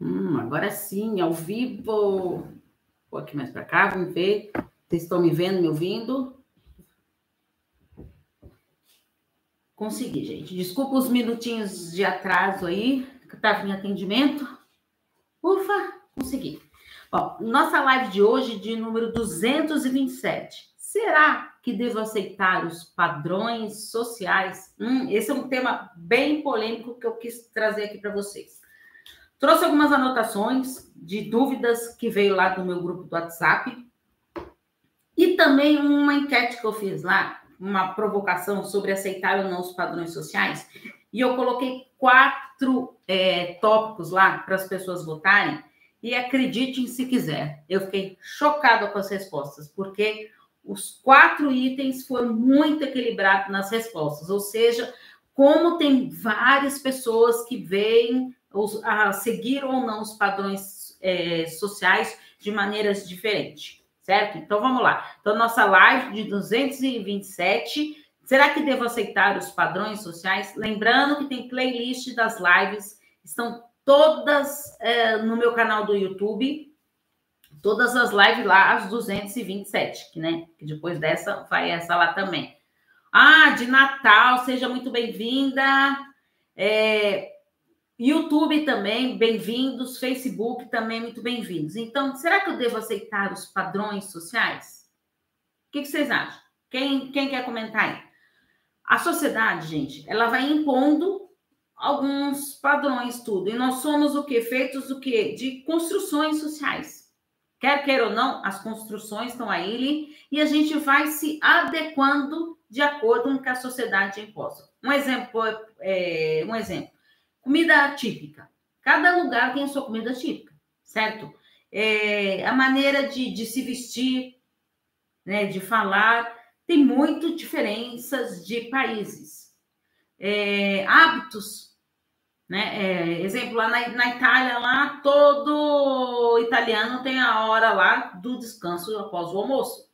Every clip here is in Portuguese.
Hum, agora sim, ao vivo. Vou aqui mais para cá, vamos ver. Vocês estão me vendo, me ouvindo? Consegui, gente. Desculpa os minutinhos de atraso aí, que estava em atendimento. Ufa, consegui. Bom, nossa live de hoje, de número 227. Será que devo aceitar os padrões sociais? Hum, esse é um tema bem polêmico que eu quis trazer aqui para vocês. Trouxe algumas anotações de dúvidas que veio lá do meu grupo do WhatsApp e também uma enquete que eu fiz lá, uma provocação sobre aceitar ou não os padrões sociais. E eu coloquei quatro é, tópicos lá para as pessoas votarem. E acreditem se quiser, eu fiquei chocada com as respostas, porque os quatro itens foram muito equilibrados nas respostas, ou seja, como tem várias pessoas que veem os, a seguir ou não os padrões é, sociais de maneiras diferentes, certo? Então vamos lá. Então, nossa live de 227. Será que devo aceitar os padrões sociais? Lembrando que tem playlist das lives, estão todas é, no meu canal do YouTube, todas as lives lá, as 227, que, né? Que depois dessa vai essa lá também. Ah, de Natal, seja muito bem-vinda. É, YouTube também, bem-vindos. Facebook também, muito bem-vindos. Então, será que eu devo aceitar os padrões sociais? O que, que vocês acham? Quem, quem quer comentar aí? A sociedade, gente, ela vai impondo alguns padrões, tudo. E nós somos o quê? Feitos do quê? De construções sociais. Quer queira ou não, as construções estão aí e a gente vai se adequando de acordo com o que a sociedade imposta. Um exemplo, é, um exemplo. Comida típica. Cada lugar tem a sua comida típica, certo? É, a maneira de, de se vestir, né, de falar, tem muito diferenças de países. É, hábitos, né? É, exemplo, lá na, na, Itália, lá todo italiano tem a hora lá do descanso após o almoço.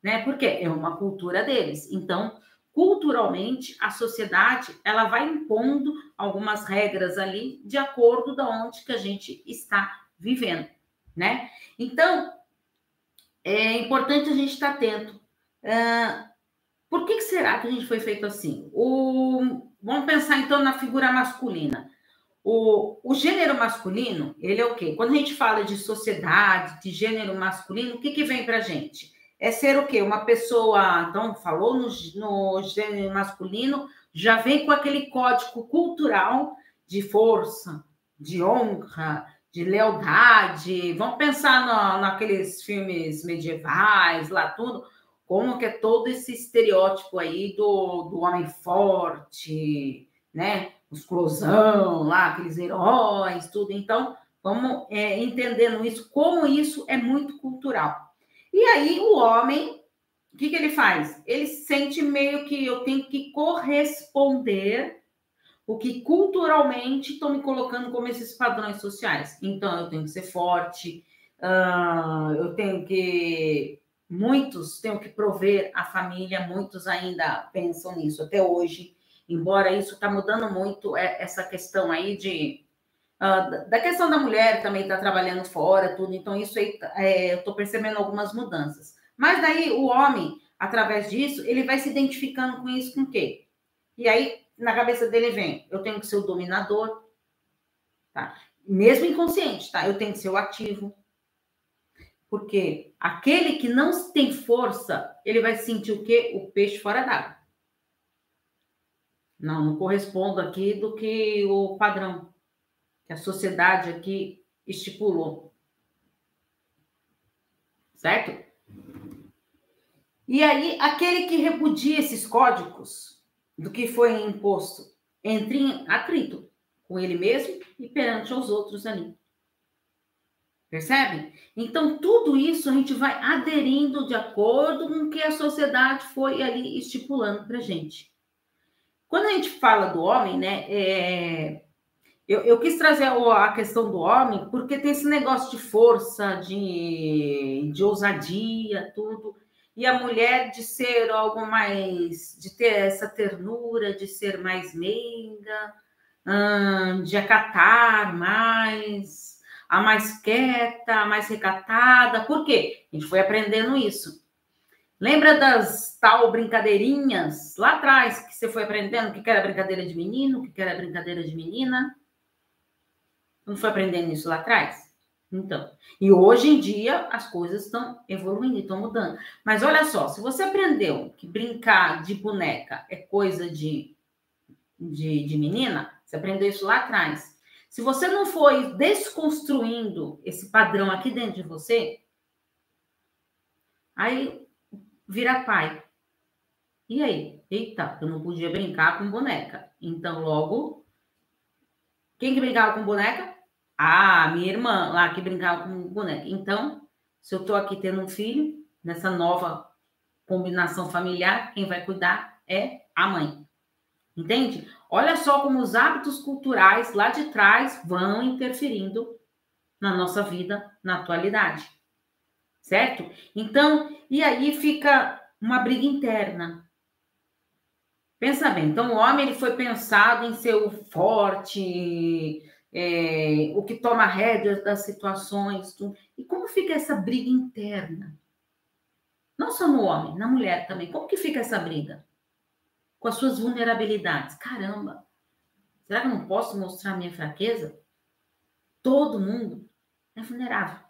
Né? Porque é uma cultura deles. Então, culturalmente, a sociedade ela vai impondo algumas regras ali de acordo da onde que a gente está vivendo, né? Então, é importante a gente estar atento. Uh, por que, que, será que a gente foi feito assim? O, vamos pensar então na figura masculina. O, o gênero masculino, ele é o quê? Quando a gente fala de sociedade, de gênero masculino, o que, que vem para gente? É ser o quê? Uma pessoa, então, falou no, no gênero masculino, já vem com aquele código cultural de força, de honra, de lealdade. Vamos pensar no, naqueles filmes medievais, lá tudo, como que é todo esse estereótipo aí do, do homem forte, né? Musculosão, lá, aqueles heróis, tudo. Então, vamos é, entendendo isso, como isso é muito cultural. E aí o homem, o que, que ele faz? Ele sente meio que eu tenho que corresponder o que culturalmente estão me colocando como esses padrões sociais. Então eu tenho que ser forte, uh, eu tenho que muitos tenho que prover a família, muitos ainda pensam nisso até hoje, embora isso está mudando muito é, essa questão aí de Uh, da questão da mulher também está trabalhando fora, tudo, então isso aí é, eu estou percebendo algumas mudanças. Mas daí o homem, através disso, ele vai se identificando com isso com o quê? E aí, na cabeça dele vem, eu tenho que ser o dominador, tá? Mesmo inconsciente, tá? Eu tenho que ser o ativo. Porque aquele que não tem força, ele vai sentir o quê? O peixe fora d'água. Não, não correspondo aqui do que o padrão que a sociedade aqui estipulou. Certo? E aí, aquele que repudia esses códigos do que foi imposto, entra em atrito com ele mesmo e perante os outros ali. Percebe? Então, tudo isso a gente vai aderindo de acordo com o que a sociedade foi ali estipulando para gente. Quando a gente fala do homem, né, é, eu, eu, quis trazer a questão do homem, porque tem esse negócio de força, de, de ousadia, tudo. E a mulher de ser algo mais, de ter essa ternura, de ser mais meiga, hum, de acatar mais, a mais quieta, a mais recatada. Por quê? A gente foi aprendendo isso. Lembra das tal brincadeirinhas lá atrás que você foi aprendendo o que era brincadeira de menino, o que era brincadeira de menina? Não foi aprendendo isso lá atrás? Então, e hoje em dia as coisas estão evoluindo, estão mudando. Mas olha só, se você aprendeu que brincar de boneca é coisa de, de, de menina, você aprendeu isso lá atrás. Se você não foi desconstruindo esse padrão aqui dentro de você, aí vira pai. E aí? Eita, eu não podia brincar com boneca. Então, logo, quem que brincava com boneca? Ah, minha irmã lá que brincava com boneca. Então, se eu estou aqui tendo um filho, nessa nova combinação familiar, quem vai cuidar é a mãe. Entende? Olha só como os hábitos culturais lá de trás vão interferindo na nossa vida na atualidade. Certo? Então, e aí fica uma briga interna. Pensa bem, então o homem ele foi pensado em ser o forte, é, o que toma rédeas das situações. Tudo. E como fica essa briga interna? Não só no homem, na mulher também. Como que fica essa briga? Com as suas vulnerabilidades. Caramba, será que eu não posso mostrar minha fraqueza? Todo mundo é vulnerável.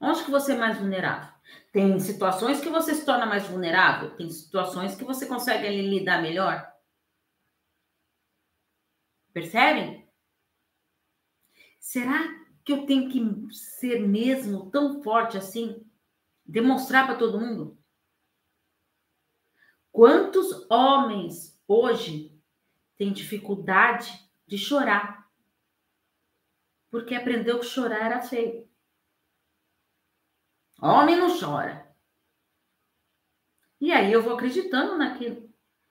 Onde que você é mais vulnerável? Tem situações que você se torna mais vulnerável, tem situações que você consegue ali, lidar melhor. Percebem? Será que eu tenho que ser mesmo tão forte assim? Demonstrar para todo mundo? Quantos homens hoje têm dificuldade de chorar? Porque aprendeu que chorar era feio. Homem não chora. E aí eu vou acreditando naquilo.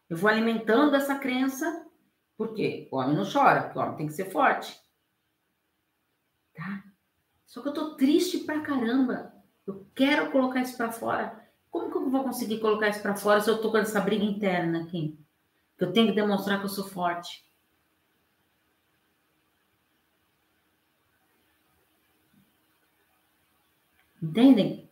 Eu vou alimentando essa crença. Por quê? O homem não chora, porque o homem tem que ser forte tá? Só que eu tô triste pra caramba. Eu quero colocar isso para fora. Como que eu vou conseguir colocar isso para fora se eu tô com essa briga interna aqui? Eu tenho que demonstrar que eu sou forte. Entendem?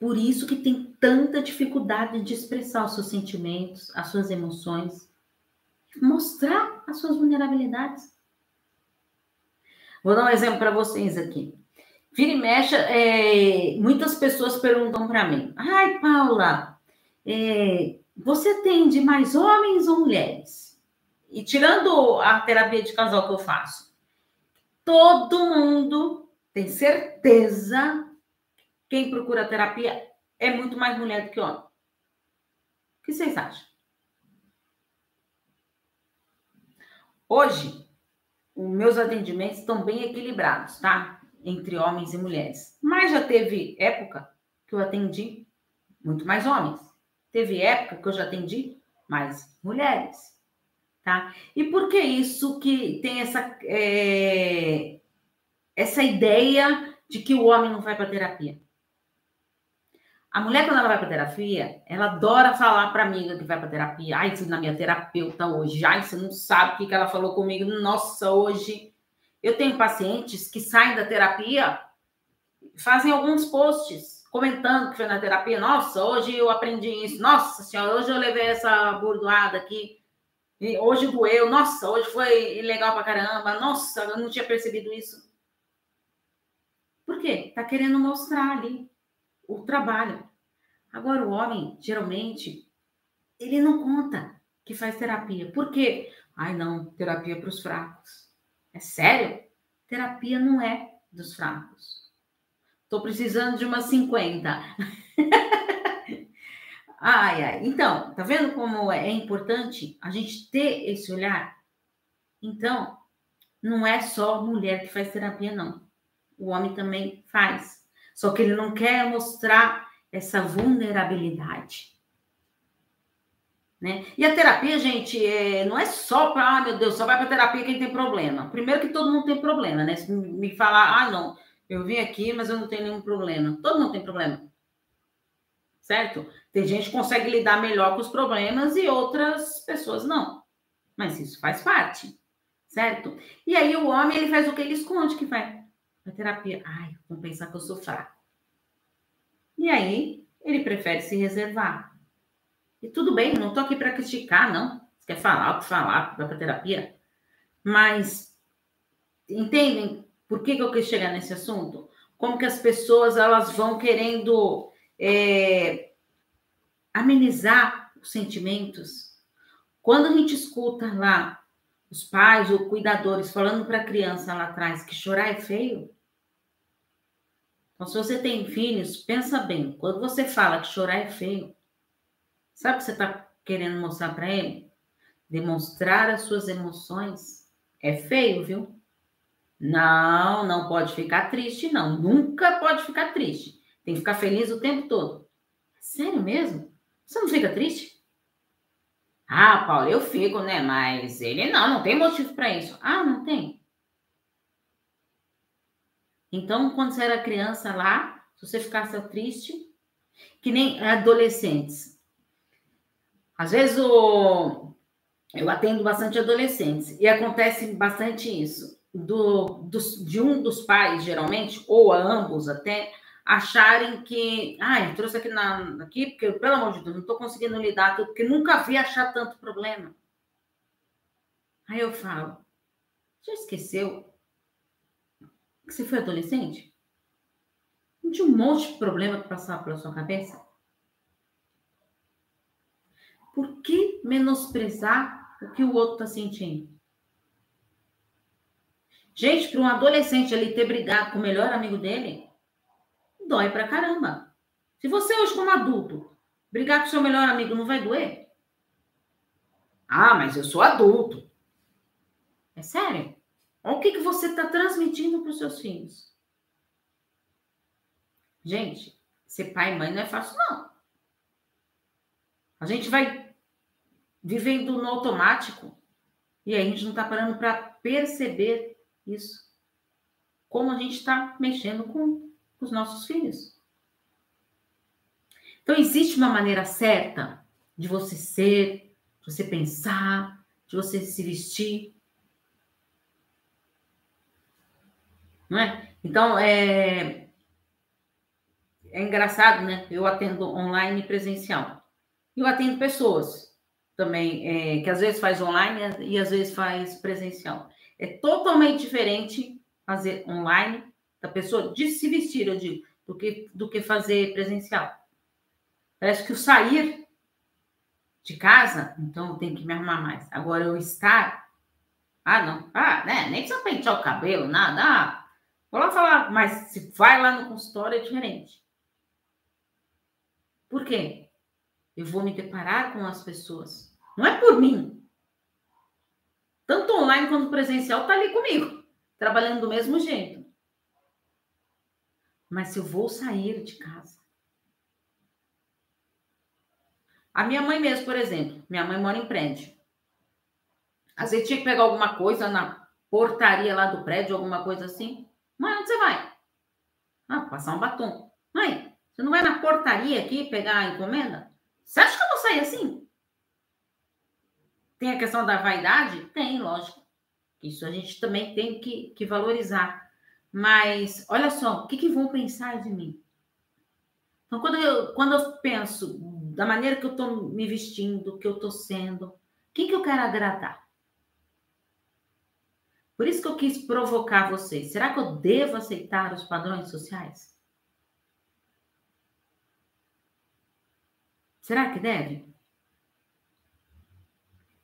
Por isso que tem tanta dificuldade de expressar os seus sentimentos, as suas emoções, mostrar as suas vulnerabilidades. Vou dar um exemplo para vocês aqui. Vira e mexe, é, muitas pessoas perguntam para mim: ai, Paula, é, você atende mais homens ou mulheres? E tirando a terapia de casal que eu faço, todo mundo tem certeza quem procura terapia é muito mais mulher do que homem. O que vocês acham? Hoje, os meus atendimentos estão bem equilibrados, tá? Entre homens e mulheres. Mas já teve época que eu atendi muito mais homens. Teve época que eu já atendi mais mulheres, tá? E por que isso que tem essa, é, essa ideia de que o homem não vai para terapia? A mulher, quando ela vai para terapia, ela adora falar para amiga que vai para terapia. Ai, fui na minha terapeuta hoje. Ai, você não sabe o que, que ela falou comigo. Nossa, hoje. Eu tenho pacientes que saem da terapia, fazem alguns posts comentando que foi na terapia. Nossa, hoje eu aprendi isso. Nossa senhora, hoje eu levei essa burdoada aqui. E hoje doeu. Nossa, hoje foi legal pra caramba. Nossa, eu não tinha percebido isso. Por quê? Tá querendo mostrar ali o trabalho. Agora, o homem, geralmente, ele não conta que faz terapia. Por quê? Ai, não, terapia para os fracos. É sério? Terapia não é dos fracos. Estou precisando de umas 50. ai, ai. Então, tá vendo como é importante a gente ter esse olhar? Então, não é só mulher que faz terapia, não. O homem também faz. Só que ele não quer mostrar essa vulnerabilidade. Né? E a terapia, gente, é, não é só para, ah, meu Deus, só vai para terapia quem tem problema. Primeiro que todo mundo tem problema, né? Se me falar, ah, não, eu vim aqui, mas eu não tenho nenhum problema. Todo mundo tem problema. Certo? Tem gente que consegue lidar melhor com os problemas e outras pessoas não. mas isso faz parte, certo? E aí o homem, ele faz o que ele esconde que vai. Terapia, ai, vão pensar que eu sou fraco. E aí, ele prefere se reservar. E tudo bem, não estou aqui para criticar, não. Você quer falar o que falar, vai para terapia. Mas, entendem por que, que eu quis chegar nesse assunto? Como que as pessoas elas vão querendo é, amenizar os sentimentos. Quando a gente escuta lá os pais ou cuidadores falando para a criança lá atrás que chorar é feio, então, se você tem filhos, pensa bem. Quando você fala que chorar é feio, sabe o que você está querendo mostrar para ele? Demonstrar as suas emoções é feio, viu? Não, não pode ficar triste, não. Nunca pode ficar triste. Tem que ficar feliz o tempo todo. Sério mesmo? Você não fica triste? Ah, Paulo, eu fico, né? Mas ele não, não tem motivo para isso. Ah, não tem? Então, quando você era criança lá, se você ficasse triste, que nem adolescentes. Às vezes o... eu atendo bastante adolescentes e acontece bastante isso. Do, do, de um dos pais, geralmente, ou a ambos até, acharem que, ah, trouxe aqui, na, aqui porque, pelo amor de Deus, não estou conseguindo lidar, porque nunca vi achar tanto problema. Aí eu falo, já esqueceu que você foi adolescente? Não tinha um monte de problema que passava pela sua cabeça? Por que menosprezar o que o outro está sentindo? Gente, para um adolescente ali ter brigado com o melhor amigo dele, dói pra caramba. Se você hoje, como adulto, brigar com seu melhor amigo, não vai doer? Ah, mas eu sou adulto. É sério? Olha o que, que você está transmitindo para os seus filhos. Gente, ser pai e mãe não é fácil, não. A gente vai vivendo no automático e a gente não está parando para perceber isso. Como a gente está mexendo com os nossos filhos. Então, existe uma maneira certa de você ser, de você pensar, de você se vestir. Não é? Então, é, é engraçado, né? Eu atendo online e presencial. Eu atendo pessoas também, é, que às vezes faz online e às vezes faz presencial. É totalmente diferente fazer online, da pessoa de se vestir, eu digo, do que, do que fazer presencial. Parece que o sair de casa, então eu tenho que me arrumar mais. Agora, eu estar. Ah, não. Ah, né? Nem precisa pentear o cabelo, nada. Ah, Vou lá falar, mas se vai lá no consultório é diferente. Por quê? Eu vou me deparar com as pessoas. Não é por mim. Tanto online quanto presencial tá ali comigo, trabalhando do mesmo jeito. Mas se eu vou sair de casa. A minha mãe mesmo, por exemplo, minha mãe mora em prédio. Às vezes tinha que pegar alguma coisa na portaria lá do prédio, alguma coisa assim. Mãe, onde você vai? Ah, passar um batom. Mãe, você não vai na portaria aqui pegar a encomenda? Você acha que eu vou sair assim? Tem a questão da vaidade? Tem, lógico. Isso a gente também tem que, que valorizar. Mas, olha só, o que, que vão pensar de mim? Então, quando eu, quando eu penso da maneira que eu estou me vestindo, que eu estou sendo, quem que eu quero agradar? Por isso que eu quis provocar vocês. Será que eu devo aceitar os padrões sociais? Será que deve?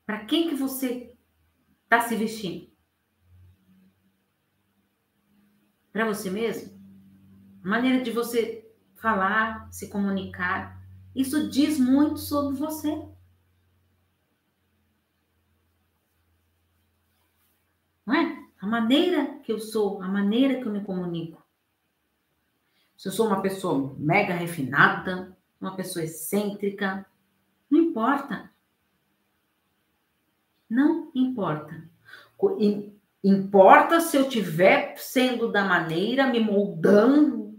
Para quem que você está se vestindo? Para você mesmo? A maneira de você falar, se comunicar, isso diz muito sobre você. não é? A maneira que eu sou, a maneira que eu me comunico. Se eu sou uma pessoa mega refinada, uma pessoa excêntrica, não importa. Não importa. Importa se eu estiver sendo da maneira, me moldando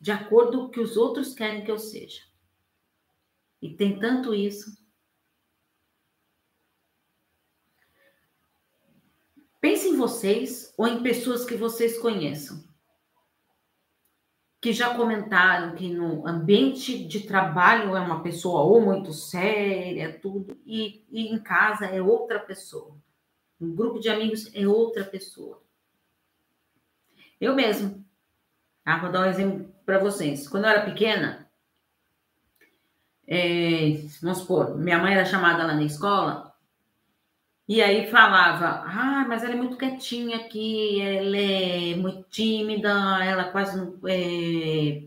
de acordo com o que os outros querem que eu seja. E tem tanto isso Pense em vocês ou em pessoas que vocês conheçam. Que já comentaram que no ambiente de trabalho é uma pessoa ou muito séria, tudo, e, e em casa é outra pessoa. Um grupo de amigos é outra pessoa. Eu mesmo. Tá? Vou dar um exemplo para vocês. Quando eu era pequena, é, vamos supor, minha mãe era chamada lá na escola, e aí falava, ah, mas ela é muito quietinha aqui, ela é muito tímida, ela quase não, é,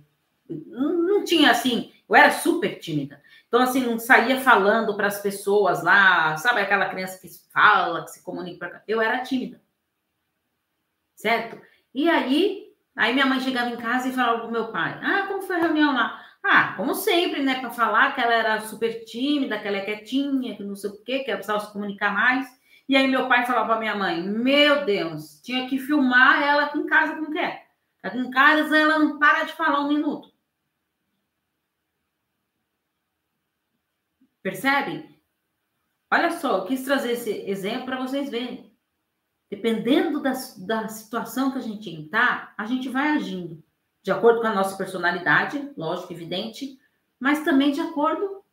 não, tinha assim, eu era super tímida. Então, assim, não saía falando para as pessoas lá, sabe aquela criança que fala, que se comunica. Eu era tímida. Certo? E aí, aí minha mãe chegava em casa e falava pro meu pai: Ah, como foi a reunião lá? Ah, como sempre, né? Para falar que ela era super tímida, que ela é quietinha, que não sei o quê, que ela precisava se comunicar mais. E aí meu pai falava para minha mãe: Meu Deus, tinha que filmar ela aqui em casa como quer. Aqui em casa ela não para de falar um minuto. Percebe? Olha só, eu quis trazer esse exemplo para vocês verem. Dependendo da, da situação que a gente está, a gente vai agindo de acordo com a nossa personalidade, lógico, evidente, mas também de acordo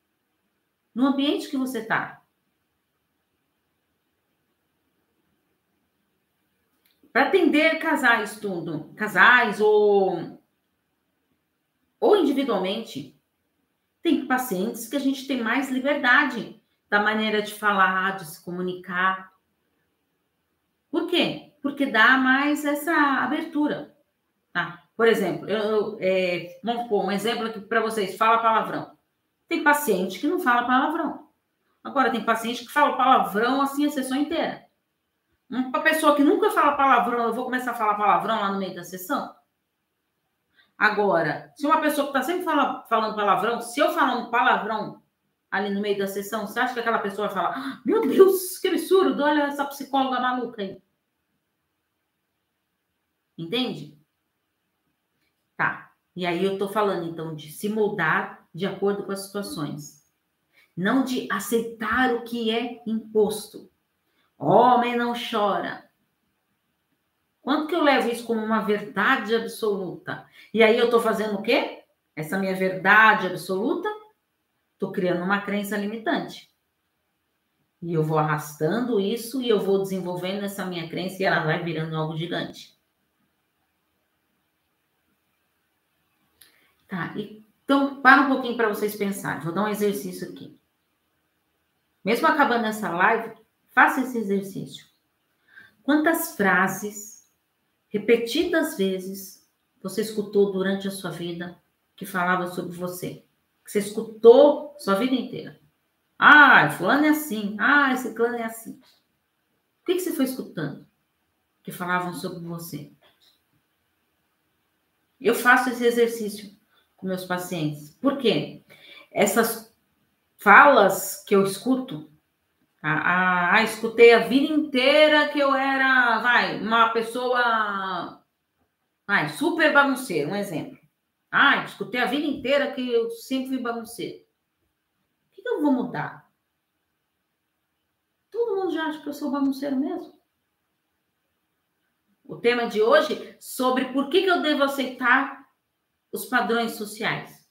no ambiente que você está. Para atender casais tudo, casais ou ou individualmente, tem pacientes que a gente tem mais liberdade da maneira de falar, de se comunicar, por quê? Porque dá mais essa abertura. Tá? Por exemplo, eu, é, vamos pôr um exemplo aqui para vocês: fala palavrão. Tem paciente que não fala palavrão. Agora, tem paciente que fala palavrão assim a sessão inteira. Uma pessoa que nunca fala palavrão, eu vou começar a falar palavrão lá no meio da sessão? Agora, se uma pessoa que está sempre fala, falando palavrão, se eu falar um palavrão ali no meio da sessão, você acha que aquela pessoa vai falar: ah, Meu Deus, que absurdo, olha essa psicóloga maluca aí. Entende? Tá. E aí eu tô falando, então, de se moldar de acordo com as situações. Não de aceitar o que é imposto. Homem não chora. Quanto que eu levo isso como uma verdade absoluta? E aí eu tô fazendo o quê? Essa minha verdade absoluta Estou criando uma crença limitante. E eu vou arrastando isso e eu vou desenvolvendo essa minha crença e ela vai virando algo gigante. Tá, então para um pouquinho para vocês pensarem. Vou dar um exercício aqui. Mesmo acabando essa live, faça esse exercício. Quantas frases repetidas vezes você escutou durante a sua vida que falava sobre você? que você escutou sua vida inteira. Ah, fulano é assim. Ah, esse clã é assim. O que, que você foi escutando que falavam sobre você? Eu faço esse exercício com meus pacientes. Por quê? Essas falas que eu escuto, ah, ah, escutei a vida inteira que eu era, vai, uma pessoa, vai, super bagunceira, um exemplo. Ah, escutei a vida inteira que eu sempre fui bagunceiro. O que, que eu vou mudar? Todo mundo já acha que eu sou bagunceiro mesmo. O tema de hoje sobre por que, que eu devo aceitar os padrões sociais.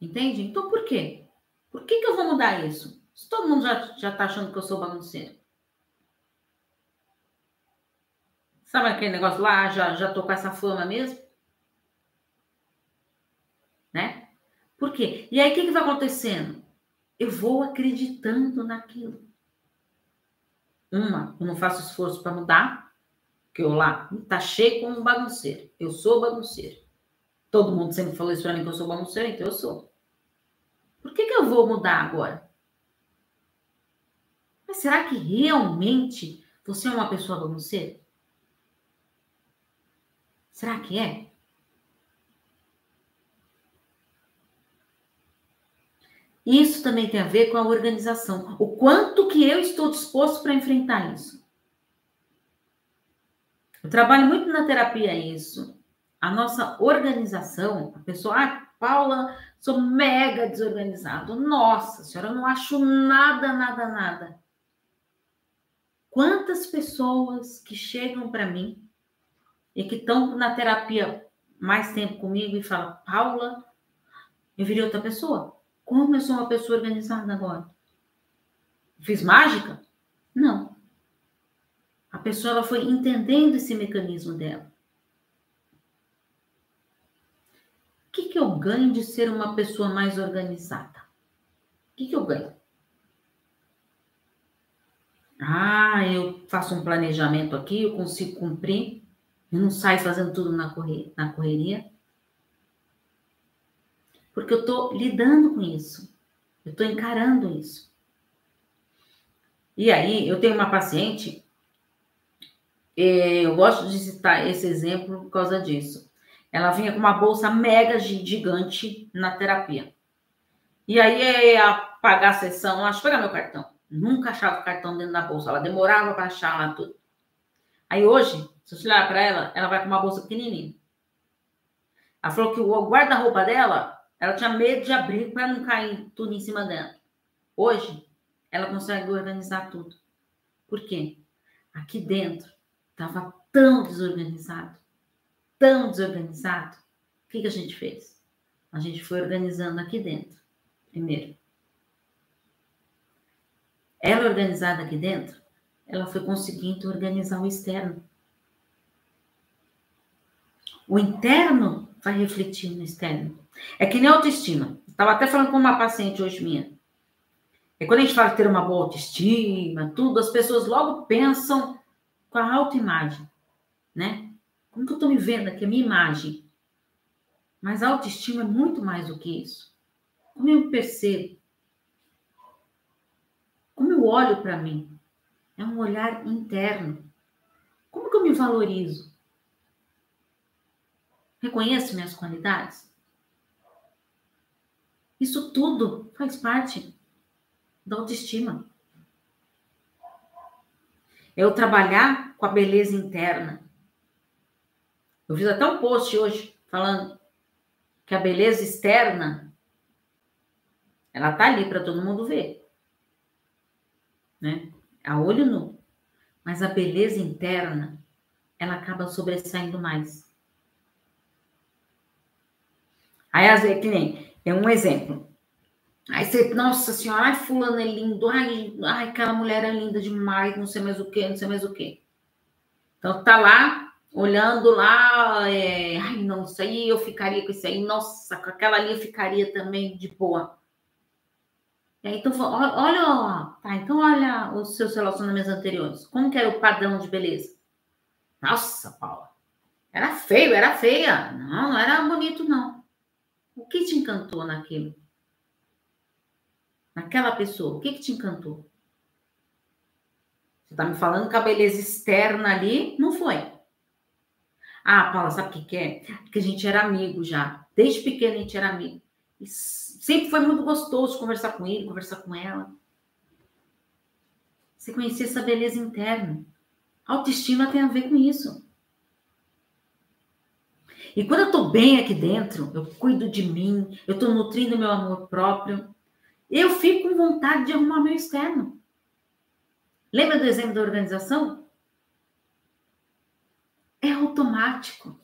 Entende? Então por quê? Por que, que eu vou mudar isso? Se todo mundo já está achando que eu sou bagunceiro. Sabe aquele negócio lá, já, já tô com essa fama mesmo? Né? Por quê? E aí o que, que vai acontecendo? Eu vou acreditando naquilo. Uma, eu não faço esforço para mudar, que eu lá cheio como bagunceiro. Eu sou bagunceiro. Todo mundo sempre falou isso para mim que eu sou bagunceiro, então eu sou. Por que, que eu vou mudar agora? Mas será que realmente você é uma pessoa bagunceira? Será que é? Isso também tem a ver com a organização. O quanto que eu estou disposto para enfrentar isso. Eu trabalho muito na terapia isso. A nossa organização, a pessoa, ah, Paula, sou mega desorganizado. Nossa senhora, não acho nada, nada, nada. Quantas pessoas que chegam para mim e que estão na terapia mais tempo comigo e falam, Paula, eu virei outra pessoa. Como eu sou uma pessoa organizada agora? Fiz mágica? Não. Pessoa ela foi entendendo esse mecanismo dela. O que, que eu ganho de ser uma pessoa mais organizada? O que, que eu ganho? Ah, eu faço um planejamento aqui, eu consigo cumprir. Eu não saio fazendo tudo na, na correria. Porque eu estou lidando com isso. Eu estou encarando isso. E aí, eu tenho uma paciente, eu gosto de citar esse exemplo por causa disso. Ela vinha com uma bolsa mega gigante na terapia. E aí, ia pagar a sessão, ela, pegar meu cartão. Nunca achava o cartão dentro da bolsa. Ela demorava para achar lá tudo. Aí hoje, se você olhar para ela, ela vai com uma bolsa pequenininha. Ela falou que o guarda-roupa dela, ela tinha medo de abrir para não cair tudo em cima dela. Hoje, ela consegue organizar tudo. Por quê? Aqui dentro estava tão desorganizado, tão desorganizado. O que, que a gente fez? A gente foi organizando aqui dentro, primeiro. Ela organizada aqui dentro, ela foi conseguindo organizar o externo. O interno vai refletir no externo. É que nem autoestima. Estava até falando com uma paciente hoje minha. É quando a gente fala ter uma boa autoestima, tudo, as pessoas logo pensam com a autoimagem, né? Como que eu estou me vendo aqui, a minha imagem? Mas a autoestima é muito mais do que isso. Como eu percebo? Como eu olho para mim? É um olhar interno. Como que eu me valorizo? Reconheço minhas qualidades? Isso tudo faz parte da autoestima. É eu trabalhar com a beleza interna. Eu fiz até um post hoje falando que a beleza externa ela tá ali para todo mundo ver. Né? A olho nu. Mas a beleza interna, ela acaba sobressaindo mais. Aí, às vezes, que nem, é um exemplo. Aí você, nossa senhora, ai, fulano é lindo, ai, ai, aquela mulher é linda demais, não sei mais o que, não sei mais o que. Então tá lá, olhando lá, é, ai, não, isso aí eu ficaria com isso aí, nossa, com aquela ali eu ficaria também de boa. Aí, então, olha, tá, então olha os seus relacionamentos anteriores. Como que era o padrão de beleza? Nossa, Paula, era feio, era feia. Não, não era bonito, não. O que te encantou naquilo? Naquela pessoa? O que, que te encantou? Você está me falando que a beleza externa ali não foi. Ah, Paula, sabe o que, que é? Porque a gente era amigo já. Desde pequeno a gente era amigo. E sempre foi muito gostoso conversar com ele, conversar com ela. Você conhecer essa beleza interna. Autoestima tem a ver com isso. E quando eu estou bem aqui dentro, eu cuido de mim, eu estou nutrindo meu amor próprio, eu fico com vontade de arrumar meu externo. Lembra do exemplo da organização? É automático.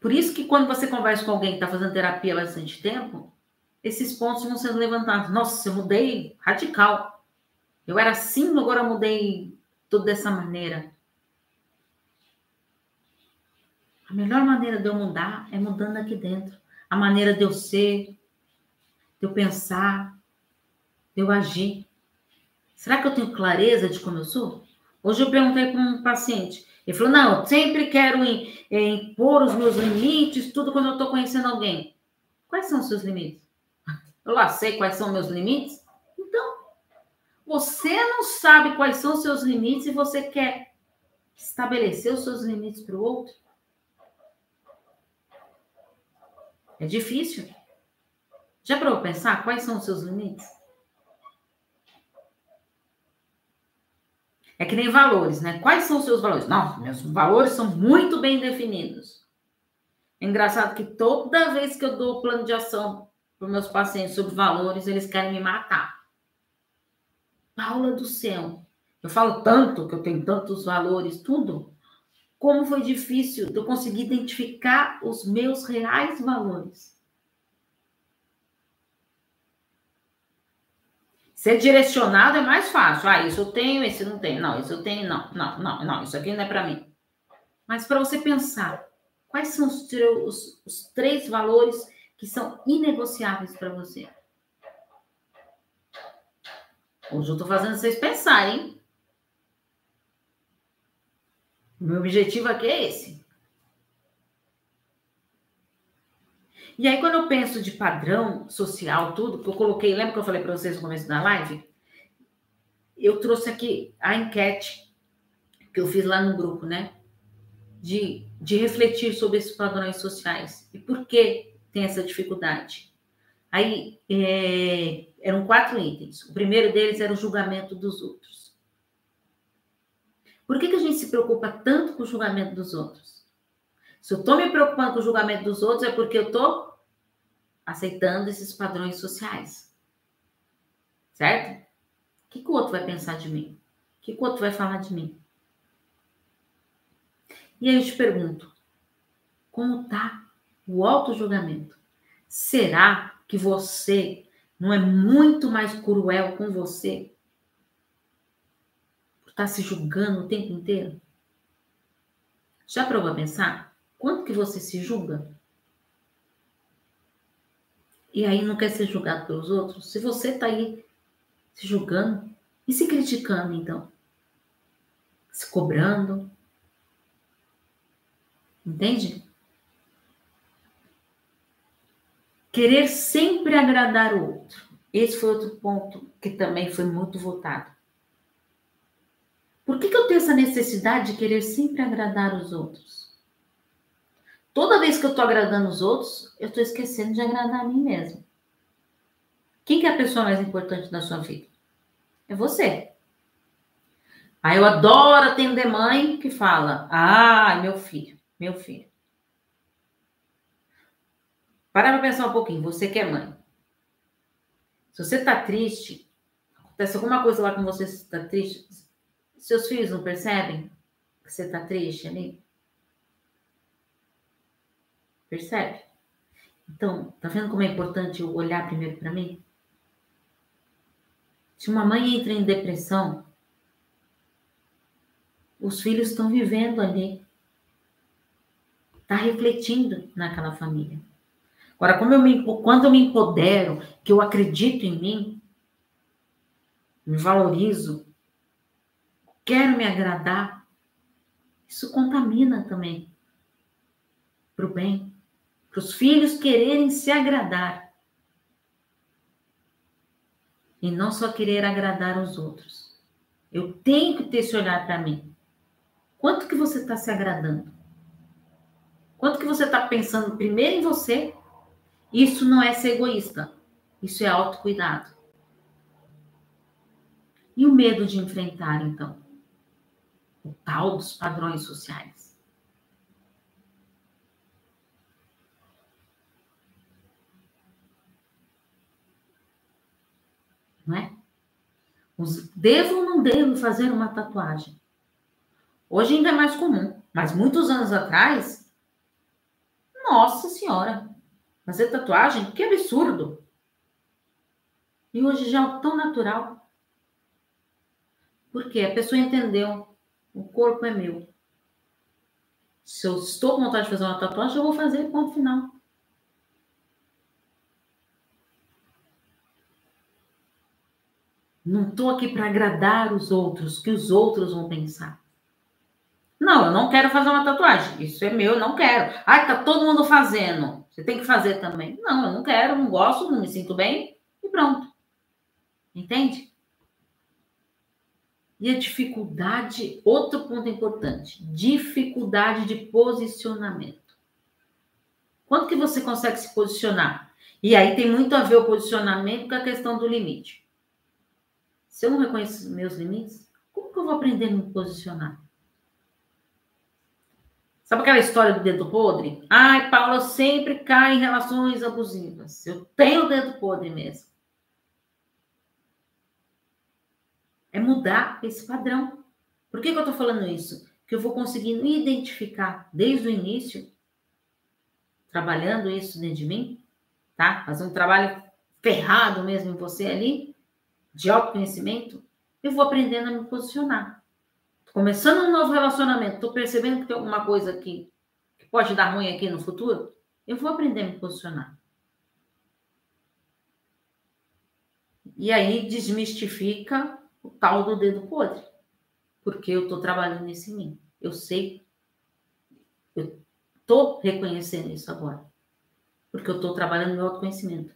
Por isso que quando você conversa com alguém que está fazendo terapia há bastante tempo, esses pontos vão sendo levantados. Nossa, eu mudei radical. Eu era assim, agora eu mudei tudo dessa maneira. A melhor maneira de eu mudar é mudando aqui dentro a maneira de eu ser, de eu pensar, de eu agir. Será que eu tenho clareza de como eu sou? Hoje eu perguntei para um paciente. Ele falou: Não, eu sempre quero impor os meus limites, tudo quando eu estou conhecendo alguém. Quais são os seus limites? Eu lá sei quais são meus limites. Então, você não sabe quais são os seus limites e você quer estabelecer os seus limites para o outro? É difícil. Já para pensar quais são os seus limites? É que nem valores, né? Quais são os seus valores? Não, meus valores são muito bem definidos. É engraçado que toda vez que eu dou plano de ação para meus pacientes sobre valores, eles querem me matar. Paula do céu, eu falo tanto que eu tenho tantos valores, tudo. Como foi difícil eu conseguir identificar os meus reais valores. Ser direcionado é mais fácil. Ah, isso eu tenho, esse não tenho. Não, isso eu tenho, não, não, não, não, isso aqui não é para mim. Mas para você pensar, quais são os, os, os três valores que são inegociáveis para você? Hoje eu estou fazendo vocês pensarem, hein? O meu objetivo aqui é esse. E aí, quando eu penso de padrão social, tudo, que eu coloquei, lembra que eu falei para vocês no começo da live? Eu trouxe aqui a enquete que eu fiz lá no grupo, né? De, de refletir sobre esses padrões sociais. E por que tem essa dificuldade? Aí, é, eram quatro itens. O primeiro deles era o julgamento dos outros. Por que, que a gente se preocupa tanto com o julgamento dos outros? Se eu estou me preocupando com o julgamento dos outros, é porque eu estou aceitando esses padrões sociais. Certo? O que, que o outro vai pensar de mim? O que, que o outro vai falar de mim? E aí eu te pergunto, como tá o auto-julgamento? Será que você não é muito mais cruel com você? Estar tá se julgando o tempo inteiro? Já provou a pensar? Quanto que você se julga? e aí não quer ser julgado pelos outros, se você está aí se julgando e se criticando, então, se cobrando, entende? Querer sempre agradar o outro. Esse foi outro ponto que também foi muito votado. Por que, que eu tenho essa necessidade de querer sempre agradar os outros? Toda vez que eu estou agradando os outros, eu estou esquecendo de agradar a mim mesmo. Quem que é a pessoa mais importante da sua vida? É você. Aí eu adoro atender mãe que fala: Ah, meu filho, meu filho. Para para pensar um pouquinho, você que é mãe. Se você está triste, acontece alguma coisa lá com você, você está triste, seus filhos não percebem que você está triste ali? Percebe? Então, tá vendo como é importante eu olhar primeiro para mim? Se uma mãe entra em depressão, os filhos estão vivendo ali. Está refletindo naquela família. Agora, como eu me, quando eu me empodero, que eu acredito em mim, me valorizo, quero me agradar, isso contamina também para o bem para os filhos quererem se agradar e não só querer agradar os outros. Eu tenho que ter esse olhar para mim. Quanto que você está se agradando? Quanto que você está pensando primeiro em você? Isso não é ser egoísta. Isso é autocuidado. E o medo de enfrentar, então? O tal dos padrões sociais. não é? Devo ou não devo fazer uma tatuagem? Hoje ainda é mais comum, mas muitos anos atrás, nossa senhora, fazer tatuagem, que absurdo! E hoje já é tão natural. Porque a pessoa entendeu, o corpo é meu. Se eu estou com vontade de fazer uma tatuagem, eu vou fazer, ponto final. Não estou aqui para agradar os outros, que os outros vão pensar. Não, eu não quero fazer uma tatuagem. Isso é meu, eu não quero. Ai, tá todo mundo fazendo. Você tem que fazer também. Não, eu não quero, não gosto, não me sinto bem e pronto. Entende? E a dificuldade, outro ponto importante, dificuldade de posicionamento. Quanto que você consegue se posicionar? E aí tem muito a ver o posicionamento com a questão do limite. Se eu não reconheço os meus limites, como que eu vou aprender a me posicionar? Sabe aquela história do dedo podre? Ai, Paula, sempre cai em relações abusivas. Eu tenho o dedo podre mesmo. Mudar esse padrão. Por que, que eu estou falando isso? Que eu vou conseguindo identificar desde o início, trabalhando isso dentro de mim, tá? Fazer um trabalho ferrado mesmo em você ali, de autoconhecimento, eu vou aprendendo a me posicionar. Tô começando um novo relacionamento, estou percebendo que tem alguma coisa aqui que pode dar ruim aqui no futuro, eu vou aprender a me posicionar. E aí desmistifica o tal do dedo podre. Porque eu estou trabalhando isso em mim. Eu sei. Eu estou reconhecendo isso agora. Porque eu estou trabalhando meu autoconhecimento.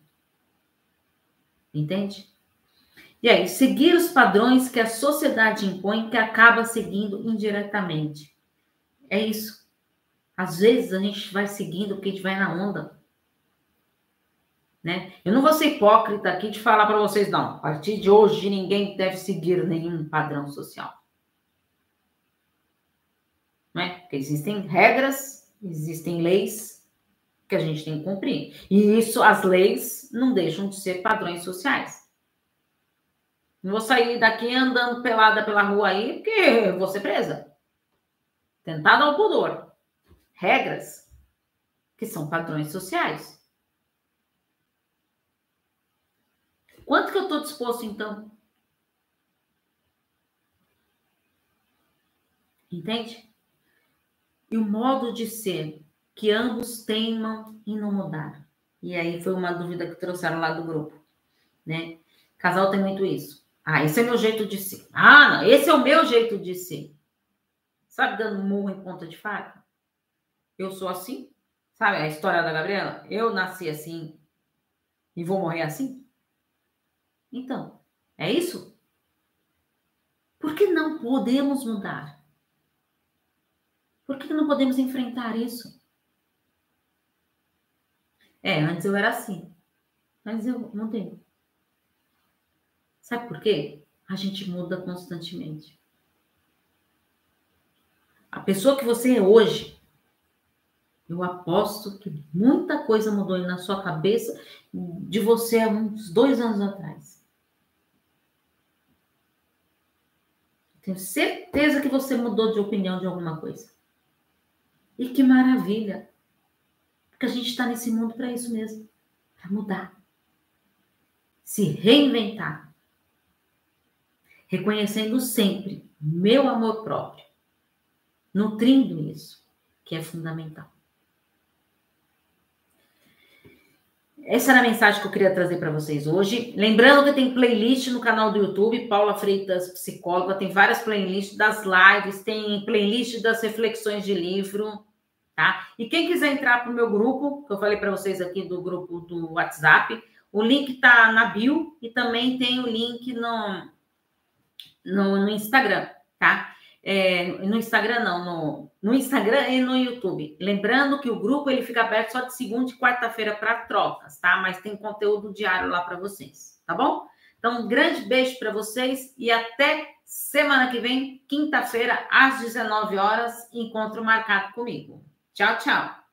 Entende? E aí, seguir os padrões que a sociedade impõe, que acaba seguindo indiretamente. É isso. Às vezes a gente vai seguindo porque a gente vai na onda. Né? Eu não vou ser hipócrita aqui de falar para vocês, não. A partir de hoje, ninguém deve seguir nenhum padrão social. Né? Porque existem regras, existem leis que a gente tem que cumprir. E isso, as leis, não deixam de ser padrões sociais. Não vou sair daqui andando pelada pela rua aí, porque vou ser presa. Tentada ao pudor. Regras que são padrões sociais. Quanto que eu estou disposto, então? Entende? E o modo de ser que ambos teimam em não mudar. E aí foi uma dúvida que trouxeram lá do grupo, né? Casal tem muito isso. Ah, esse é meu jeito de ser. Ah, não, esse é o meu jeito de ser. Sabe, dando murro em ponta de faca? Eu sou assim. Sabe a história da Gabriela? Eu nasci assim e vou morrer assim? Então, é isso? Por que não podemos mudar? Por que não podemos enfrentar isso? É, antes eu era assim, mas eu mudei. Sabe por quê? A gente muda constantemente. A pessoa que você é hoje, eu aposto que muita coisa mudou na sua cabeça de você há uns dois anos atrás. Tenho certeza que você mudou de opinião de alguma coisa. E que maravilha! Porque a gente está nesse mundo para isso mesmo para mudar, se reinventar, reconhecendo sempre meu amor próprio, nutrindo isso, que é fundamental. Essa era a mensagem que eu queria trazer para vocês hoje. Lembrando que tem playlist no canal do YouTube, Paula Freitas Psicóloga, tem várias playlists das lives, tem playlist das reflexões de livro, tá? E quem quiser entrar para o meu grupo, que eu falei para vocês aqui do grupo do WhatsApp, o link tá na bio e também tem o link no, no, no Instagram, tá? É, no Instagram não, no, no Instagram e no YouTube. Lembrando que o grupo ele fica aberto só de segunda e quarta-feira para trocas, tá? Mas tem conteúdo diário lá para vocês, tá bom? Então, um grande beijo para vocês e até semana que vem, quinta-feira, às 19 horas, encontro marcado comigo. Tchau, tchau.